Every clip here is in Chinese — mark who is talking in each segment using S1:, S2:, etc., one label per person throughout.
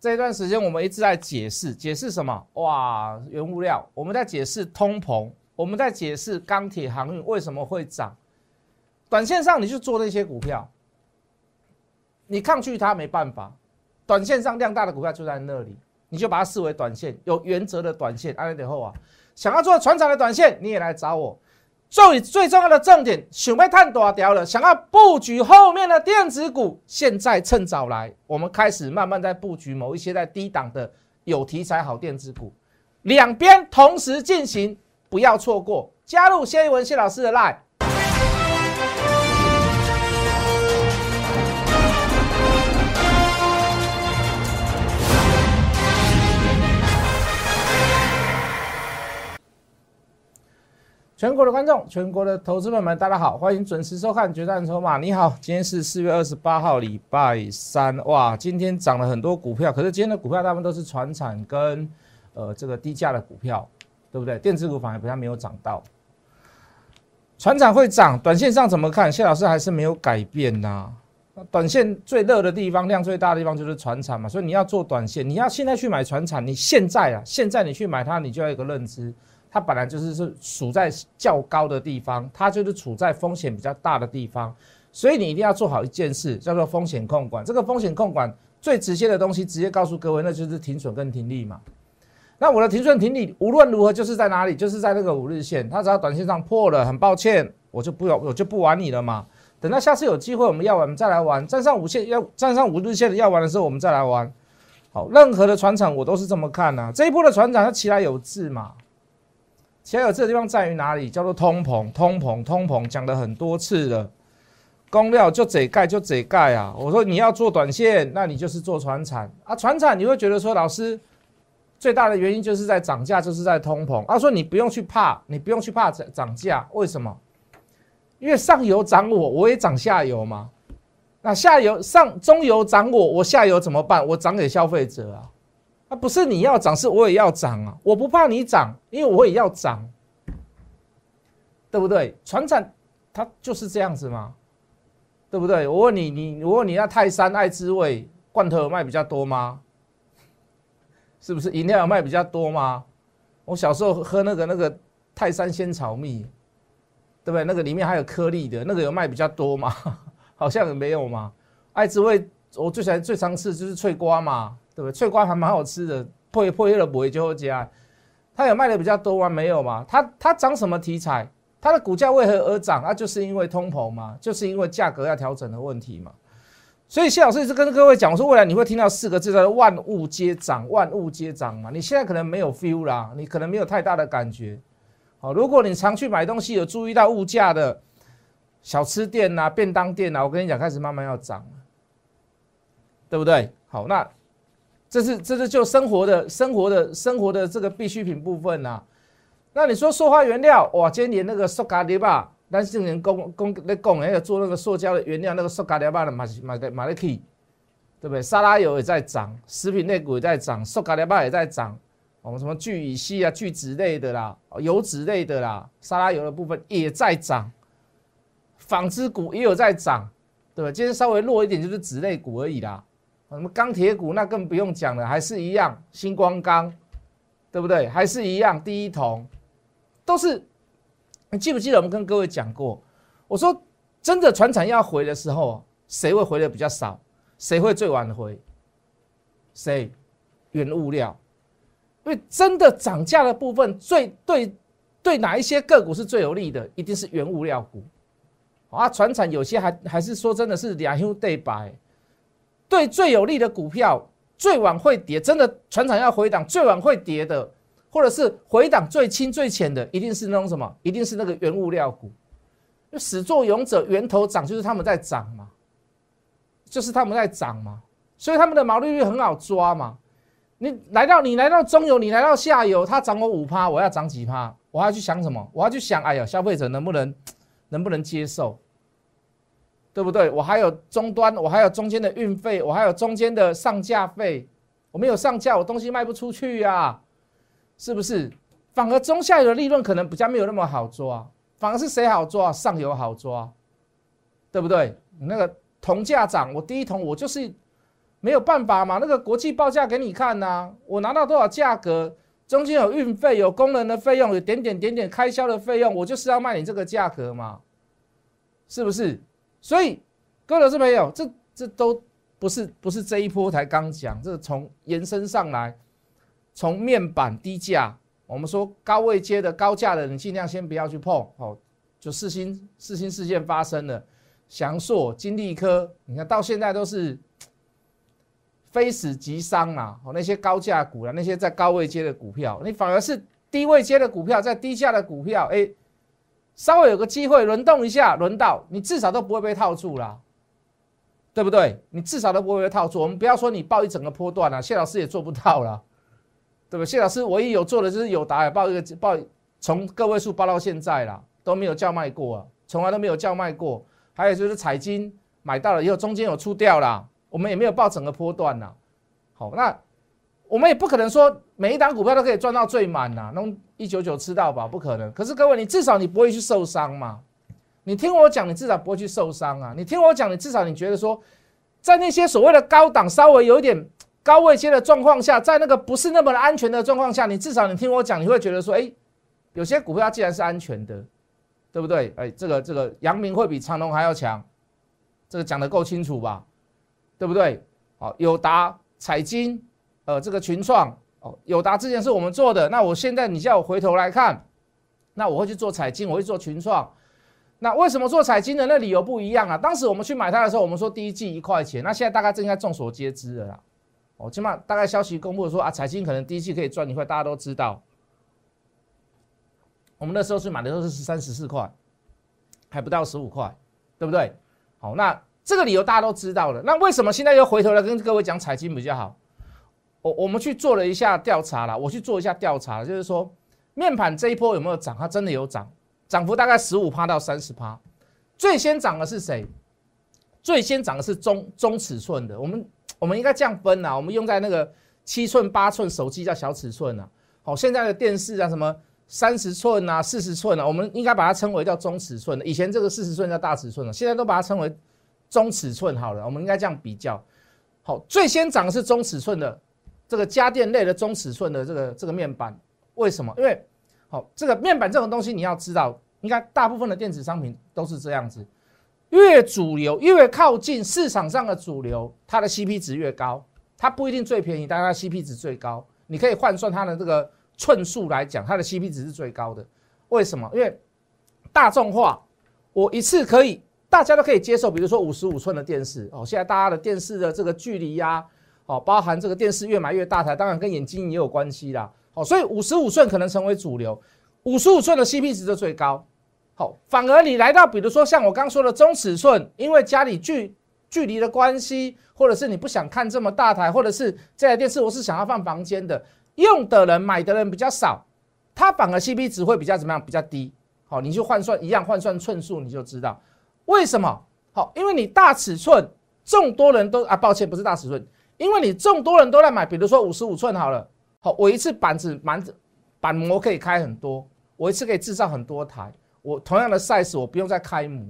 S1: 这段时间我们一直在解释，解释什么？哇，原物料，我们在解释通膨，我们在解释钢铁航运为什么会涨。短线上你就做那些股票，你抗拒它没办法。短线上量大的股票就在那里，你就把它视为短线，有原则的短线。安利点后啊，想要做船长的短线，你也来找我。最最重要的重点，想被探多掉了，想要布局后面的电子股，现在趁早来，我们开始慢慢在布局某一些在低档的有题材好电子股，两边同时进行，不要错过。加入谢一文谢老师的 line。全国的观众，全国的投资朋友们，大家好，欢迎准时收看《决战筹码》。你好，今天是四月二十八号，礼拜三。哇，今天涨了很多股票，可是今天的股票大部分都是船产跟呃这个低价的股票，对不对？电子股反而比较没有涨到。船产会涨，短线上怎么看？谢老师还是没有改变呐。短线最热的地方，量最大的地方就是船产嘛，所以你要做短线，你要现在去买船产，你现在啊，现在你去买它，你就要有个认知。它本来就是是处在较高的地方，它就是处在风险比较大的地方，所以你一定要做好一件事，叫做风险控管。这个风险控管最直接的东西，直接告诉各位，那就是停损跟停利嘛。那我的停损停利无论如何就是在哪里，就是在那个五日线，它只要短线上破了，很抱歉，我就不要，我就不玩你了嘛。等到下次有机会我们要玩，我们再来玩。站上五线要站上五日线要玩的时候，我们再来玩。好，任何的船厂我都是这么看呐。这一波的船长它起来有字嘛。其有这个地方在于哪里？叫做通膨，通膨，通膨，讲了很多次了。公料就这盖就这盖啊！我说你要做短线，那你就是做船产啊。船产你会觉得说，老师最大的原因就是在涨价，就是在通膨。他说你不用去怕，你不用去怕涨涨价，为什么？因为上游涨我，我也涨下游嘛。那下游上中游涨我，我下游怎么办？我涨给消费者啊。啊，不是你要涨，是我也要涨啊！我不怕你涨，因为我也要涨，对不对？船产它就是这样子嘛，对不对？我问你，你我问你，那泰山爱滋味罐头有卖比较多吗？是不是饮料有卖比较多吗？我小时候喝那个那个泰山仙草蜜，对不对？那个里面还有颗粒的，那个有卖比较多吗？好像也没有嘛。爱滋味我最喜欢最常吃就是脆瓜嘛。对不对？脆瓜还蛮好吃的，破破叶了不会就会加。它有卖的比较多吗？没有嘛。它它涨什么题材？它的股价为何而涨？啊，就是因为通膨嘛，就是因为价格要调整的问题嘛。所以谢老师一直跟各位讲，我说未来你会听到四个字叫做“万物皆涨”，万物皆涨嘛。你现在可能没有 feel 啦，你可能没有太大的感觉。好，如果你常去买东西，有注意到物价的小吃店呐、便当店呐，我跟你讲，开始慢慢要涨了，对不对？好，那。这是这是就生活的生活的生活的这个必需品部分呐。那你说塑化原料哇，今年那个塑胶粒吧，但是人工工在工还有做那个塑胶的原料，那个塑胶粒吧的买买的买得起，对不对？沙拉油也在涨，食品类股也在涨，塑胶粒吧也在涨。我们什么聚乙烯啊、聚酯类的啦、油脂类的啦，沙拉油的部分也在涨，纺织股也有在涨，对吧？今天稍微弱一点就是纸类股而已啦。什么钢铁股那更不用讲了，还是一样，星光钢，对不对？还是一样，第一桶，都是。你记不记得我们跟各位讲过？我说，真的船厂要回的时候，谁会回的比较少？谁会最晚回？谁？原物料。因为真的涨价的部分，最对对哪一些个股是最有利的？一定是原物料股。啊，船厂有些还还是说真的是两兄对白。对最有利的股票，最晚会跌，真的船厂要回档，最晚会跌的，或者是回档最轻最浅的，一定是那种什么？一定是那个原物料股。始作俑者源头涨，就是他们在涨嘛，就是他们在涨嘛，所以他们的毛利率很好抓嘛。你来到你来到中游，你来到下游，它涨我五趴，我要涨几趴？我要去想什么？我要去想，哎呀，消费者能不能能不能接受？对不对？我还有终端，我还有中间的运费，我还有中间的上架费。我没有上架，我东西卖不出去呀，是不是？反而中下游的利润可能比较没有那么好抓，反而是谁好抓？上游好抓，对不对？那个铜价涨，我第一桶我就是没有办法嘛，那个国际报价给你看呐，我拿到多少价格，中间有运费、有工人的费用、有点点点点开销的费用，我就是要卖你这个价格嘛，是不是？所以各位老师朋友，这这都不是不是这一波才刚讲，这从延伸上来，从面板低价，我们说高位接的高价的，你尽量先不要去碰哦。就四星四星事件发生了，翔硕、金利科，你看到现在都是。非死即伤啊！哦，那些高价股啊，那些在高位接的股票，你反而是低位接的股票，在低价的股票，哎，稍微有个机会轮动一下，轮到你至少都不会被套住啦，对不对？你至少都不会被套住。我们不要说你报一整个波段了，谢老师也做不到了，对不对？谢老师唯一有做的就是有答报一个报，从个位数报到现在了，都没有叫卖过啊，从来都没有叫卖过。还有就是彩金买到了以后，中间有出掉了。我们也没有报整个波段呐，好，那我们也不可能说每一档股票都可以赚到最满呐，弄一九九吃到饱不可能。可是各位，你至少你不会去受伤嘛？你听我讲，你至少不会去受伤啊！你听我讲，你至少你觉得说，在那些所谓的高档稍微有一点 高位阶的状况下，在那个不是那么的安全的状况下，你至少你听我讲，你会觉得说，哎，有些股票既然是安全的，对不对？哎，这个这个阳明会比长隆还要强，这个讲的够清楚吧？对不对？好，友达、彩金，呃，这个群创，哦，友达之前是我们做的，那我现在你叫我回头来看，那我会去做彩金，我会做群创。那为什么做彩金的？那理由不一样啊。当时我们去买它的时候，我们说第一季一块钱，那现在大概正应该众所皆知了啦。哦，起码大概消息公布说啊，彩金可能第一季可以赚一块，大家都知道。我们那时候去买的时候是十三十四块，还不到十五块，对不对？好，那。这个理由大家都知道了，那为什么现在又回头来跟各位讲彩金比较好？我我们去做了一下调查了，我去做一下调查，就是说面板这一波有没有涨？它真的有涨，涨幅大概十五趴到三十趴。最先涨的是谁？最先涨的是中中尺寸的。我们我们应该这样分呐，我们用在那个七寸八寸手机叫小尺寸呐。好，现在的电视啊，什么三十寸啊、四十寸啊，我们应该把它称为叫中尺寸的。以前这个四十寸叫大尺寸了，现在都把它称为。中尺寸好了，我们应该这样比较。好，最先涨的是中尺寸的这个家电类的中尺寸的这个这个面板，为什么？因为好，这个面板这种东西你要知道，应该大部分的电子商品都是这样子，越主流越靠近市场上的主流，它的 CP 值越高。它不一定最便宜，但它 CP 值最高。你可以换算它的这个寸数来讲，它的 CP 值是最高的。为什么？因为大众化，我一次可以。大家都可以接受，比如说五十五寸的电视哦，现在大家的电视的这个距离呀，哦，包含这个电视越买越大台，当然跟眼睛也有关系啦。好，所以五十五寸可能成为主流，五十五寸的 CP 值就最高。好，反而你来到比如说像我刚说的中尺寸，因为家里距距离的关系，或者是你不想看这么大台，或者是这台电视我是想要放房间的，用的人买的人比较少，它反而 CP 值会比较怎么样？比较低。好，你就换算一样换算寸数，你就知道。为什么？好，因为你大尺寸，众多人都啊，抱歉，不是大尺寸，因为你众多人都在买，比如说五十五寸好了，好，我一次板子板子板模可以开很多，我一次可以制造很多台，我同样的 size 我不用再开模，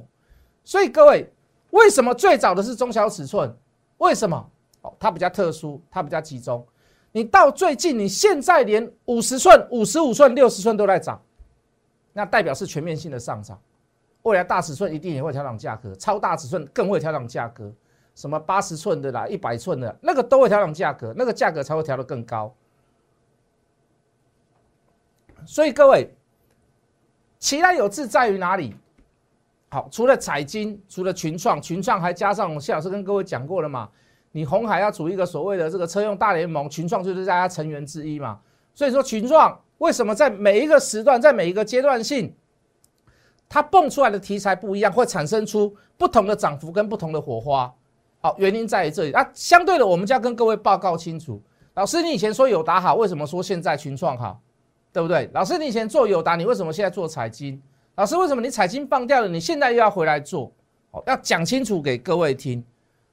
S1: 所以各位，为什么最早的是中小尺寸？为什么？哦，它比较特殊，它比较集中。你到最近，你现在连五十寸、五十五寸、六十寸都在涨，那代表是全面性的上涨。未来大尺寸一定也会调整价格，超大尺寸更会调整价格，什么八十寸的啦、一百寸的那个都会调整价格，那个价格才会调得更高。所以各位，其他有志在于哪里？好，除了彩金，除了群创，群创还加上谢老师跟各位讲过了嘛？你红海要组一个所谓的这个车用大联盟，群创就是大家成员之一嘛。所以说群创为什么在每一个时段，在每一个阶段性？它蹦出来的题材不一样，会产生出不同的涨幅跟不同的火花。好，原因在于这里。那相对的，我们就要跟各位报告清楚。老师，你以前说友达好，为什么说现在群创好？对不对？老师，你以前做友达，你为什么现在做彩金？老师，为什么你彩金放掉了，你现在又要回来做？好，要讲清楚给各位听。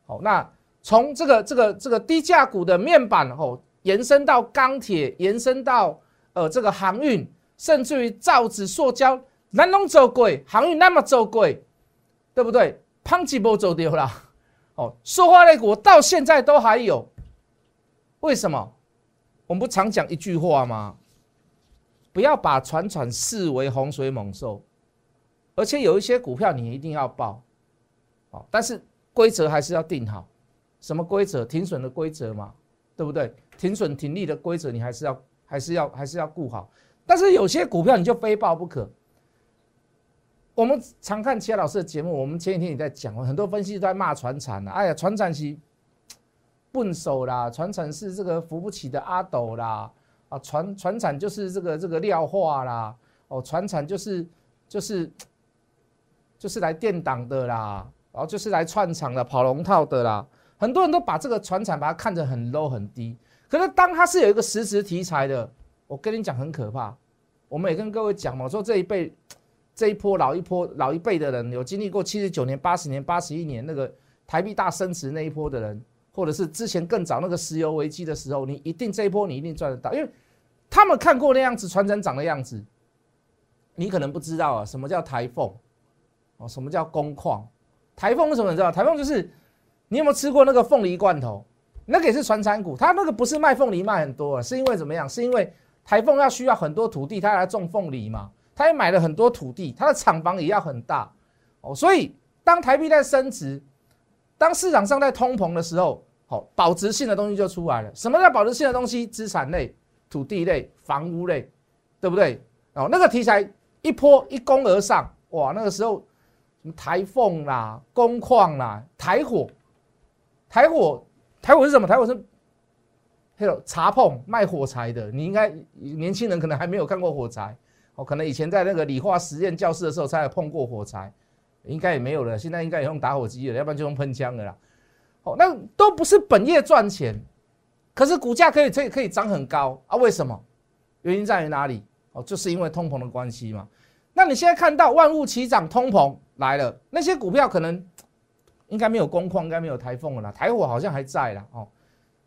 S1: 好，那从这个这个这个低价股的面板哦，延伸到钢铁，延伸到呃这个航运，甚至于造纸、塑胶。南龙走贵，航运那么走贵，对不对？胖几波走掉了，哦，塑化类股到现在都还有，为什么？我们不常讲一句话吗？不要把船船视为洪水猛兽，而且有一些股票你一定要报，哦，但是规则还是要定好，什么规则？停损的规则嘛，对不对？停损停利的规则你还是要还是要还是要顾好，但是有些股票你就非报不可。我们常看其他老师的节目，我们前几天也在讲，很多分析都在骂船产呐。哎呀，船产是笨手啦，船产是这个扶不起的阿斗啦，啊，船船产就是这个这个料化啦，哦，船产就是就是就是来垫档的啦，然后就是来串场的、跑龙套的啦。很多人都把这个船产把它看得很 low 很低，可是当它是有一个实时题材的，我跟你讲很可怕。我们也跟各位讲嘛，说这一辈。这一波老一波老一辈的人，有经历过七十九年、八十年、八十一年那个台币大升值那一波的人，或者是之前更早那个石油危机的时候，你一定这一波你一定赚得到，因为他们看过那样子船长长的样子，你可能不知道啊，什么叫台风哦，什么叫工矿？台风为什么？你知道？台风就是你有没有吃过那个凤梨罐头？那个也是传产股，它那个不是卖凤梨卖很多啊，是因为怎么样？是因为台风要需要很多土地，它来种凤梨嘛。他也买了很多土地，他的厂房也要很大哦，所以当台币在升值，当市场上在通膨的时候，好保值性的东西就出来了。什么叫保值性的东西？资产类、土地类、房屋类，对不对？哦，那个题材一波一攻而上，哇，那个时候什么台凤啦、工矿啦、台火、台火、台火是什么？台火是还有茶碰卖火柴的，你应该年轻人可能还没有看过火柴。哦，可能以前在那个理化实验教室的时候才有碰过火柴，应该也没有了。现在应该也用打火机了，要不然就用喷枪的啦。哦，那都不是本业赚钱，可是股价可以可以可以涨很高啊？为什么？原因在于哪里？哦，就是因为通膨的关系嘛。那你现在看到万物齐涨，通膨来了，那些股票可能应该没有工矿，应该没有台风了啦，台火好像还在啦。哦。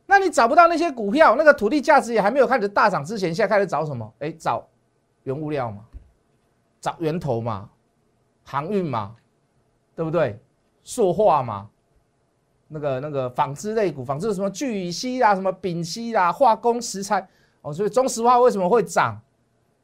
S1: 那你找不到那些股票，那个土地价值也还没有开始大涨之前，现在开始找什么？哎，找。原物料嘛，找源头嘛，航运嘛，对不对？塑化嘛，那个那个纺织类股，纺织什么聚乙烯啦，什么丙烯啦，化工石材哦，所以中石化为什么会涨？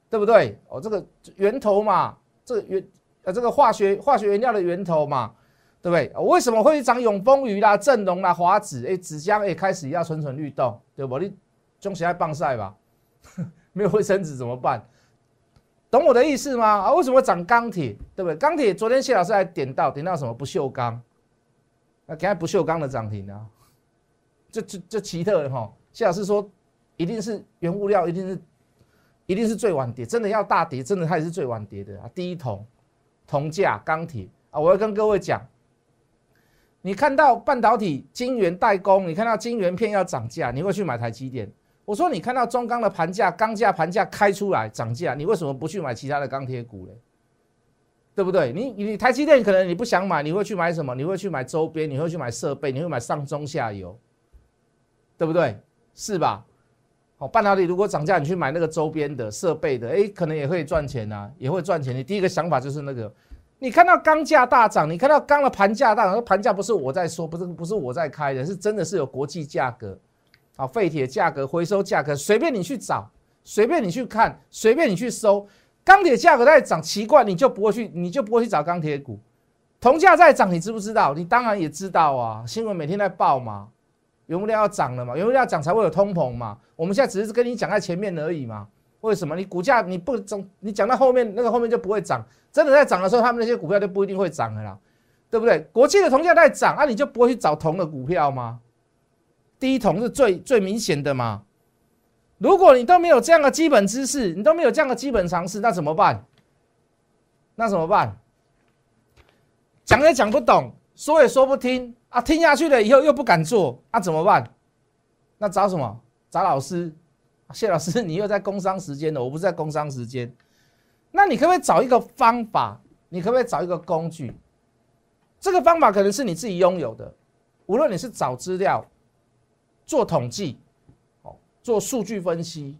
S1: 对不对？哦，这个源头嘛，这个源呃这个化学化学原料的源头嘛，对不对？为什么会涨永丰鱼啦、正隆啦、华子？哎，纸浆哎开始要蠢蠢欲动，对不？你中石爱棒晒吧，没有卫生纸怎么办？懂我的意思吗？啊，为什么涨钢铁？对不对？钢铁昨天谢老师还点到点到什么不锈钢？那给他不锈钢的涨停啊，这这这奇特的哈。谢老师说，一定是原物料，一定是一定是最晚跌，真的要大跌，真的它也是最晚跌的啊。第一铜铜价钢铁啊，我要跟各位讲，你看到半导体晶圆代工，你看到晶圆片要涨价，你会去买台积电？我说你看到中钢的盘价、钢价盘价开出来涨价，你为什么不去买其他的钢铁股嘞？对不对？你你台积电可能你不想买，你会去买什么？你会去买周边，你会去买设备，你会买上中下游，对不对？是吧？好，半导体如果涨价，你去买那个周边的设备的，哎，可能也会赚钱呐，也会赚钱。你第一个想法就是那个，你看到钢价大涨，你看到钢的盘价大涨，盘价不是我在说，不是不是我在开的，是真的是有国际价格。啊，废铁价格、回收价格，随便你去找，随便你去看，随便你去搜。钢铁价格在涨，奇怪，你就不会去，你就不会去找钢铁股。铜价在涨，你知不知道？你当然也知道啊，新闻每天在报嘛。原物料要涨了嘛，原物料涨才会有通膨嘛。我们现在只是跟你讲在前面而已嘛。为什么？你股价你不涨，你讲到后面那个后面就不会涨。真的在涨的时候，他们那些股票就不一定会涨的啦，对不对？国际的铜价在涨啊，你就不会去找铜的股票吗？第一桶是最最明显的嘛？如果你都没有这样的基本知识，你都没有这样的基本常识，那怎么办？那怎么办？讲也讲不懂，说也说不听啊！听下去了以后又不敢做，那怎么办？那找什么？找老师？谢老师，你又在工商时间了，我不是在工商时间。那你可不可以找一个方法？你可不可以找一个工具？这个方法可能是你自己拥有的，无论你是找资料。做统计，哦，做数据分析，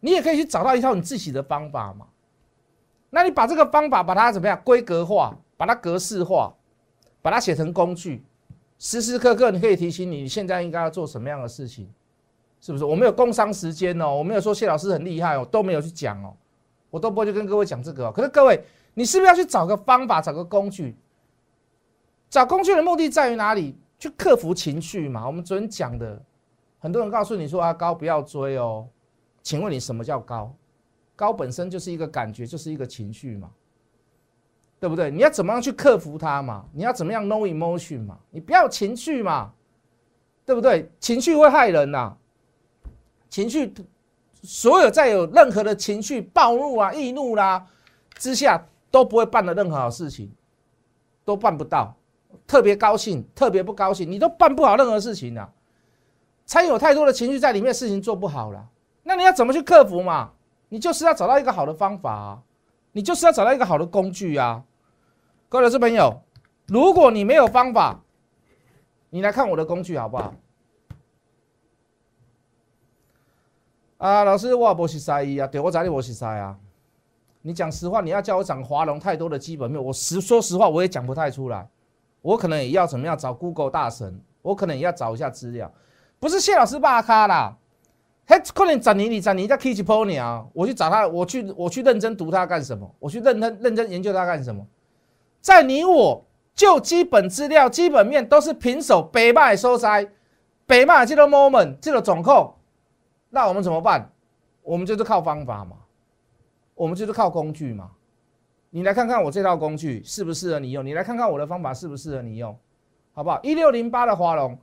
S1: 你也可以去找到一套你自己的方法嘛。那你把这个方法把它怎么样规格化，把它格式化，把它写成工具，时时刻刻你可以提醒你，现在应该要做什么样的事情，是不是？我没有工商时间哦，我没有说谢老师很厉害哦，都没有去讲哦，我都不会去跟各位讲这个。可是各位，你是不是要去找个方法，找个工具？找工具的目的在于哪里？去克服情绪嘛。我们昨天讲的，很多人告诉你说啊，高不要追哦。请问你什么叫高？高本身就是一个感觉，就是一个情绪嘛。对不对？你要怎么样去克服它嘛？你要怎么样 no emotion 嘛？你不要情绪嘛，对不对？情绪会害人呐。情绪，所有在有任何的情绪暴怒啊、易怒啦之下，都不会办的任何好事情，都办不到。特别高兴，特别不高兴，你都办不好任何事情啊。掺有太多的情绪在里面，事情做不好了。那你要怎么去克服嘛？你就是要找到一个好的方法啊，你就是要找到一个好的工具啊。各位老师朋友，如果你没有方法，你来看我的工具好不好？啊，老师，我不是塞伊啊，对我咋的我是塞啊？你讲实话，你要叫我讲华龙太多的基本面，我实说实话，我也讲不太出来。我可能也要怎么样找 Google 大神，我可能也要找一下资料。不是谢老师霸咖啦，嘿，可能找你，你找你在 k i t c h Pony 啊，我去找他，我去我去认真读他干什么？我去认真认真研究他干什么？在你我就基本资料、基本面都是平手北卖收摘，北卖这个 moment 这个总控，那我们怎么办？我们就是靠方法嘛，我们就是靠工具嘛。你来看看我这套工具适不适合你用？你来看看我的方法适不适合你用？好不好？一六零八的华龙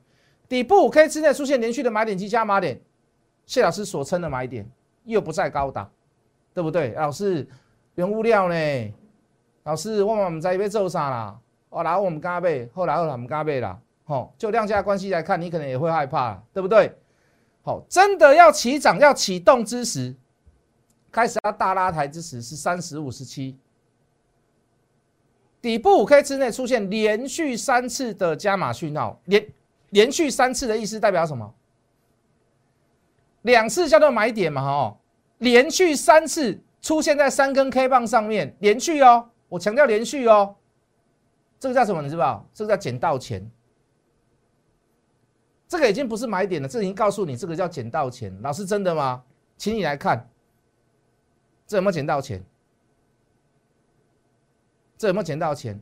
S1: 底部 K 之内出现连续的买点及加码点，谢老师所称的买点又不再高档，对不对？老师原物料呢？老师，我们唔知要做啥啦？哦，然后我们加倍，后来后来我们加倍啦。吼，就量价关系来看，你可能也会害怕，对不对？好，真的要起涨要启动之时，开始要大拉抬之时是三十五十七，底部五 K 之内出现连续三次的加码讯号，连连续三次的意思代表什么？两次叫做买点嘛，哈，连续三次出现在三根 K 棒上面，连续哦。我强调连续哦，这个叫什么？你知不知道？这个叫捡到钱。这个已经不是买点了，这已经告诉你这个叫捡到钱。老师真的吗？请你来看，这有没有捡到钱？这有没有捡到钱？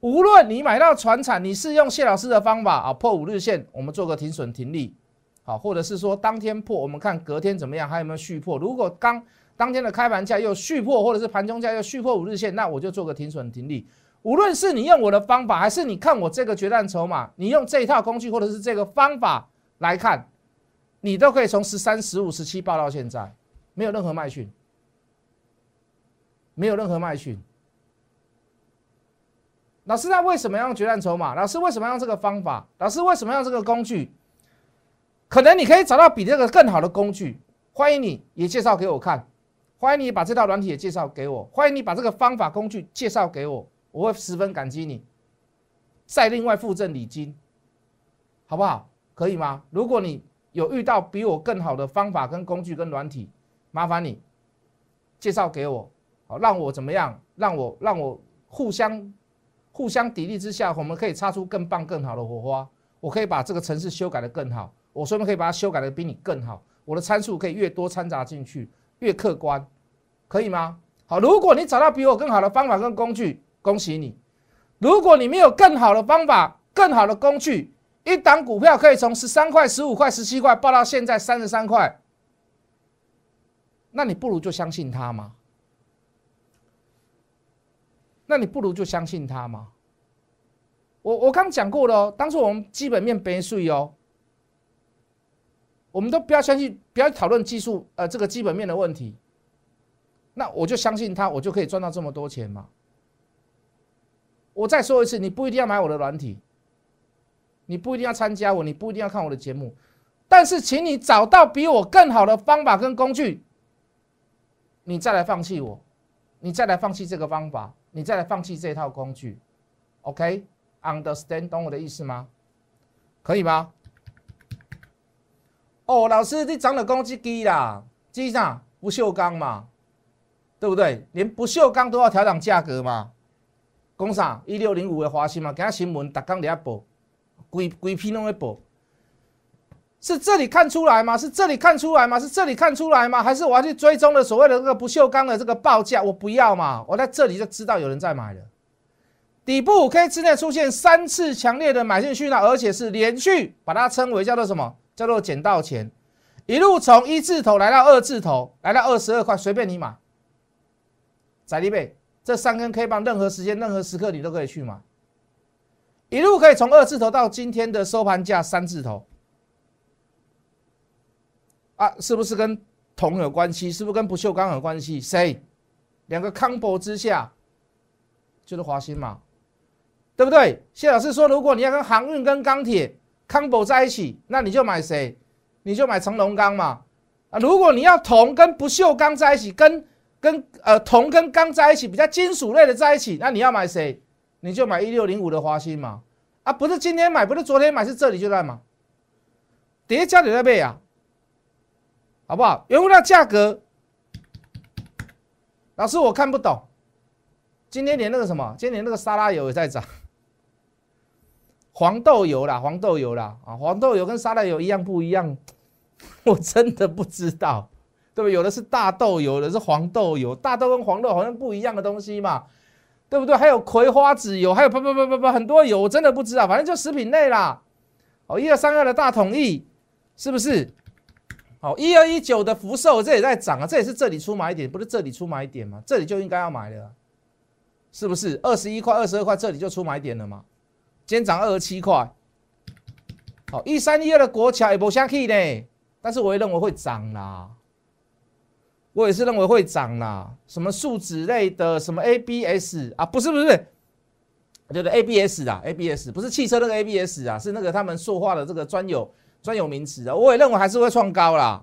S1: 无论你买到船产，你是用谢老师的方法啊，破五日线，我们做个停损停利，好，或者是说当天破，我们看隔天怎么样，还有没有续破？如果刚当天的开盘价又续破，或者是盘中价又续破五日线，那我就做个停损停利。无论是你用我的方法，还是你看我这个决战筹码，你用这一套工具或者是这个方法来看，你都可以从十三、十五、十七报到现在，没有任何卖讯，没有任何卖讯。老师，那为什么要用决战筹码？老师为什么要用这个方法？老师为什么要这个工具？可能你可以找到比这个更好的工具，欢迎你也介绍给我看。欢迎你把这套软体也介绍给我，欢迎你把这个方法工具介绍给我，我会十分感激你，再另外附赠礼金，好不好？可以吗？如果你有遇到比我更好的方法跟工具跟软体，麻烦你介绍给我，好让我怎么样？让我让我互相互相砥砺之下，我们可以擦出更棒更好的火花。我可以把这个程式修改的更好，我顺便可以把它修改的比你更好，我的参数可以越多掺杂进去。越客观，可以吗？好，如果你找到比我更好的方法跟工具，恭喜你；如果你没有更好的方法、更好的工具，一档股票可以从十三块、十五块、十七块报到现在三十三块，那你不如就相信他吗？那你不如就相信他嘛？我我刚讲过了哦，当初我们基本面别税哦。我们都不要相信，不要讨论技术，呃，这个基本面的问题。那我就相信他，我就可以赚到这么多钱嘛。我再说一次，你不一定要买我的软体，你不一定要参加我，你不一定要看我的节目，但是请你找到比我更好的方法跟工具，你再来放弃我，你再来放弃这个方法，你再来放弃这套工具，OK？Understand 懂我的意思吗？可以吗？哦，老师，你涨了工资低啦，机上不锈钢嘛，对不对？连不锈钢都要调整价格嘛？工厂一六零五的华兴嘛，今日新闻逐工在报，鬼鬼批弄一波，是这里看出来吗？是这里看出来吗？是这里看出来吗？还是我要去追踪的所谓的这个不锈钢的这个报价？我不要嘛，我在这里就知道有人在买了。底部五 K 之内出现三次强烈的买进讯号，而且是连续，把它称为叫做什么？叫做捡到钱，一路从一字头来到二字头，来到二十二块，随便你买。仔弟贝，这三根 K 棒，任何时间、任何时刻你都可以去买，一路可以从二字头到今天的收盘价三字头。啊，是不是跟铜有关系？是不是跟不锈钢有关系？谁？两个 combo 之下，就是华兴嘛。对不对？谢老师说，如果你要跟航运跟钢铁 combo 在一起，那你就买谁？你就买成龙钢嘛。啊，如果你要铜跟不锈钢在一起，跟跟呃铜跟钢在一起，比较金属类的在一起，那你要买谁？你就买一六零五的华兴嘛。啊，不是今天买，不是昨天买，是这里就在嘛。叠加你在背啊，好不好？原物料价格，老师我看不懂。今天连那个什么，今天连那个沙拉油也在涨。黄豆油啦，黄豆油啦，啊，黄豆油跟沙拉油一样不一样？我真的不知道，对不对？有的是大豆油，有的是黄豆油，大豆跟黄豆好像不一样的东西嘛，对不对？还有葵花籽油，还有不不不不不很多油，我真的不知道，反正就食品类啦。哦，一二三二的大统一是不是？好，一二一九的福寿这也在涨啊，这也是这里出买点，不是这里出买点吗？这里就应该要买的，是不是？二十一块、二十二块，这里就出买点了嘛？今天涨二十七块，好，一三一二的国桥也不下去呢，但是我也认为会涨啦，我也是认为会涨啦。什么树脂类的，什么 ABS 啊，不是不是，对对 ABS 啊，ABS 不是汽车那个 ABS 啊，是那个他们塑化的这个专有专有名词啊，我也认为还是会创高啦。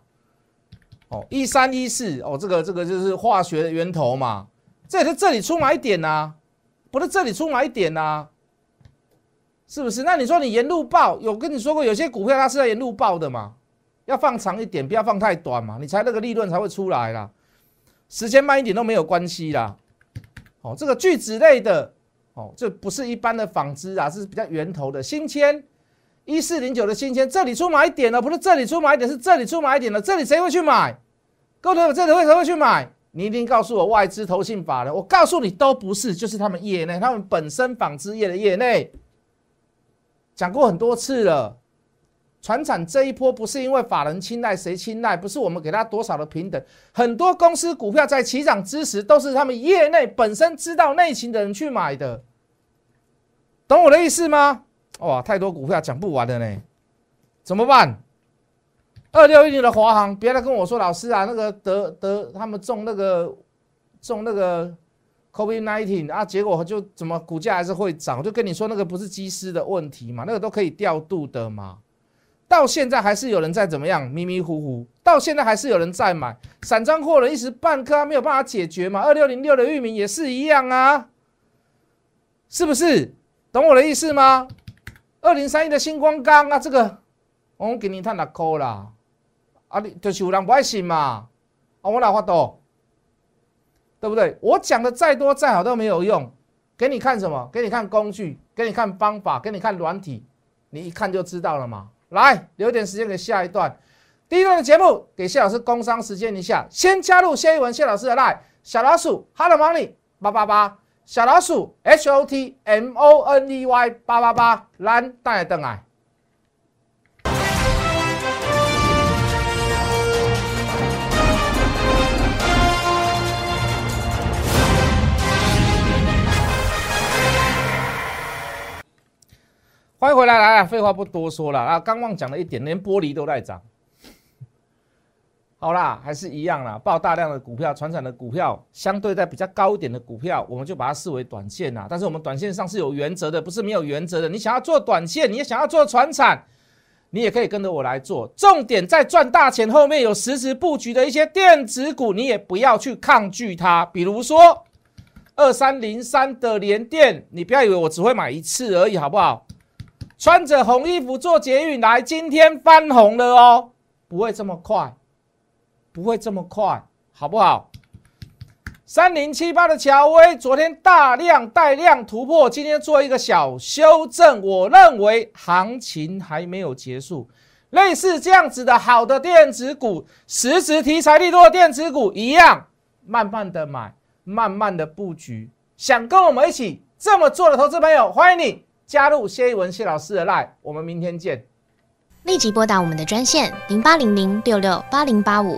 S1: 哦，一三一四哦，这个这个就是化学的源头嘛，这是这里出买点呐，不是这里出买点呐。是不是？那你说你沿路报，有跟你说过，有些股票它是要沿路报的嘛？要放长一点，不要放太短嘛，你才那个利润才会出来啦。时间慢一点都没有关系啦。哦，这个聚酯类的，哦，这不是一般的纺织啊，是比较源头的新签一四零九的新签，这里出买点了，不是这里出买点，是这里出买点了。这里谁会去买？各位朋友，这里为什么会去买？你一定告诉我外资投信法人，我告诉你都不是，就是他们业内，他们本身纺织业的业内。讲过很多次了，船产这一波不是因为法人青睐谁青睐，不是我们给他多少的平等，很多公司股票在起涨之时，都是他们业内本身知道内情的人去买的，懂我的意思吗？哇，太多股票讲不完的呢，怎么办？二六一零的华航，别来跟我说老师啊，那个得得他们中那个中那个。COVID nineteen 啊，结果就怎么股价还是会涨？就跟你说，那个不是机师的问题嘛，那个都可以调度的嘛。到现在还是有人在怎么样迷迷糊糊，到现在还是有人在买散装货了，一时半刻还没有办法解决嘛。二六零六的域名也是一样啊，是不是？懂我的意思吗？二零三一的星光钢啊，这个我给你探哪扣啦？啊，你就是有人不爱信嘛？啊，我哪发多？对不对？我讲的再多再好都没有用，给你看什么？给你看工具，给你看方法，给你看软体，你一看就知道了嘛。来，留点时间给下一段，第一段的节目给谢老师工商时间一下，先加入谢一文谢老师的 line 小老鼠 Hello Money 八八八，小老鼠 H O T M O N E Y 八八八，蓝带等来。欢迎回来，来，废话不多说了啊！刚忘讲了一点，连玻璃都在涨。好啦，还是一样啦，报大量的股票，船产的股票，相对在比较高一点的股票，我们就把它视为短线啦。但是我们短线上是有原则的，不是没有原则的。你想要做短线，你也想要做船产，你也可以跟着我来做。重点在赚大钱，后面有实时布局的一些电子股，你也不要去抗拒它。比如说二三零三的联电，你不要以为我只会买一次而已，好不好？穿着红衣服做捷运来，今天翻红了哦，不会这么快，不会这么快，好不好？三零七八的乔威，昨天大量带量突破，今天做一个小修正。我认为行情还没有结束，类似这样子的好的电子股，实质题材利多的电子股一样，慢慢的买，慢慢的布局。想跟我们一起这么做的投资朋友，欢迎你加入谢一文谢老师的 line，我们明天见。
S2: 立即拨打我们的专线零八零零六六八零八五。